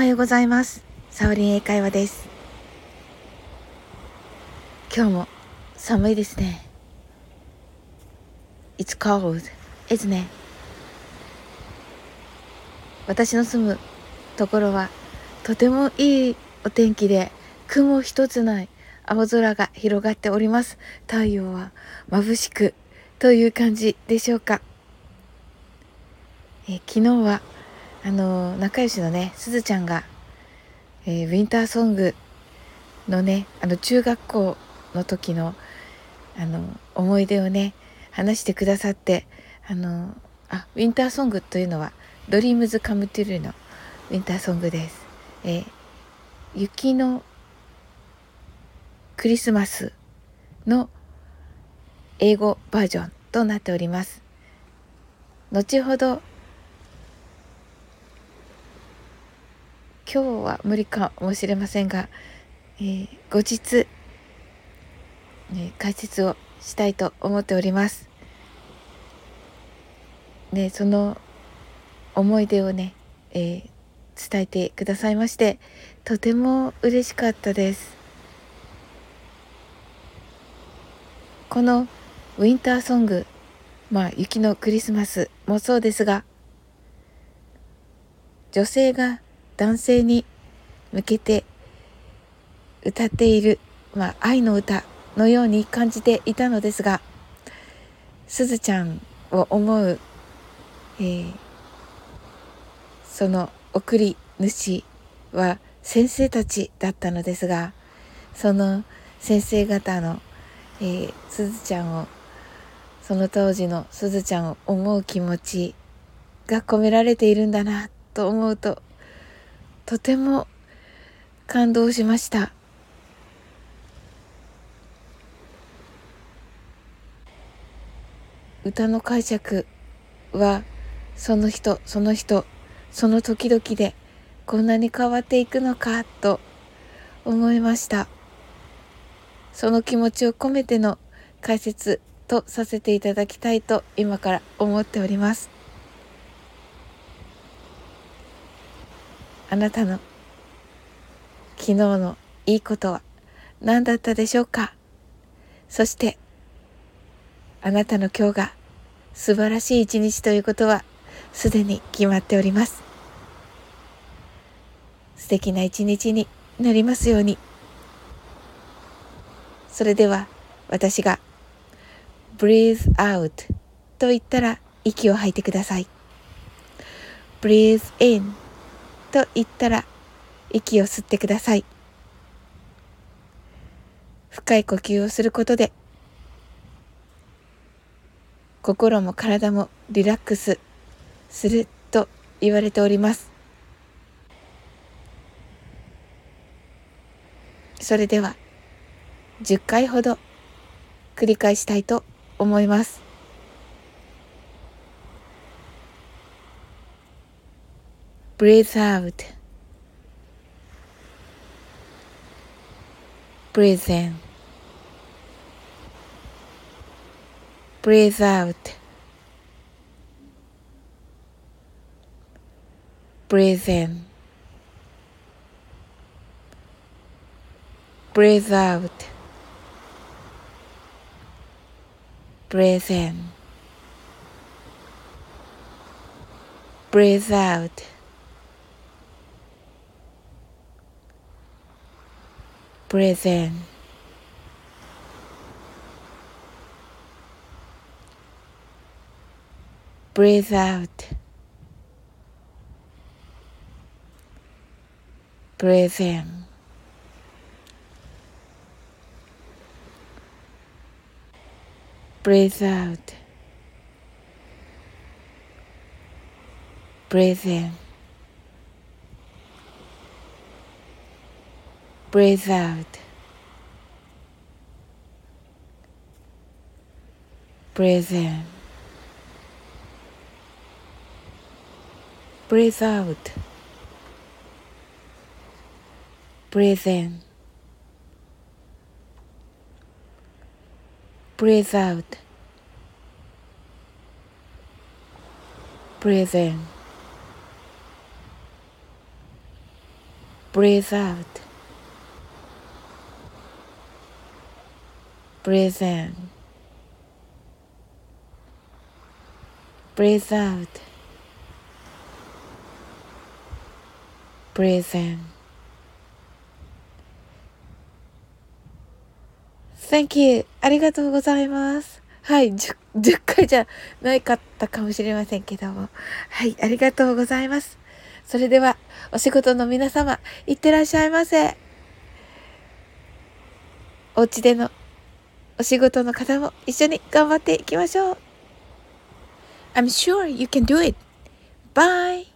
はようございます。サオリン英会話です。今日も寒いですね。It's cold, isn't it? 私の住むところはとてもいいお天気で雲一つない青空が広がっております。太陽は眩しくという感じでしょうか。え昨日はあの仲良しのねすずちゃんが、えー、ウィンターソングのねあの中学校の時のあの思い出をね話してくださってあのあウィンターソングというのは「ドリームズ・カム・トゥルー」のウィンターソングです。えー、雪のクリスマスの英語バージョンとなっております。後ほど今日は無理かもしれませんが、えー、後日、ね、解説をしたいと思っております。ね、その思い出をね、えー、伝えてくださいましてとても嬉しかったです。このウィンターソングまあ雪のクリスマスもそうですが女性が男性に向けて歌っている、まあ、愛の歌のように感じていたのですがすずちゃんを思う、えー、その送り主は先生たちだったのですがその先生方の、えー、すずちゃんをその当時のすずちゃんを思う気持ちが込められているんだなと思うととても感動しました。歌の解釈はその人その人その時々でこんなに変わっていくのかと思いました。その気持ちを込めての解説とさせていただきたいと今から思っております。あなたの昨日のいいことは何だったでしょうか？そしてあなたの今日が素晴らしい一日ということはすでに決まっております。素敵な一日になりますように。それでは私が breathe out と言ったら息を吐いてください。breathe in と言ったら息を吸ってください。深い呼吸をすることで心も体もリラックスすると言われております。それでは10回ほど繰り返したいと思います。Breathe out. Breathe in. Breathe out. Breathe in. Breathe out. Breathe in. Breathe out. Breathe in. Breathe out. Breathe in. Breathe out. Breathe in. Breathe out. Breathe in. Breathe out. Breathe in. Breathe out. Breathe in. breathe out breathe in breathe out breathe in Thank you. ありがとうございます。はい、10, 10回じゃないかったかもしれませんけども。はい、ありがとうございます。それでは、お仕事の皆様、いってらっしゃいませ。お家でのお仕事の方も一緒に頑張っていきましょう。I'm sure you can do it. Bye!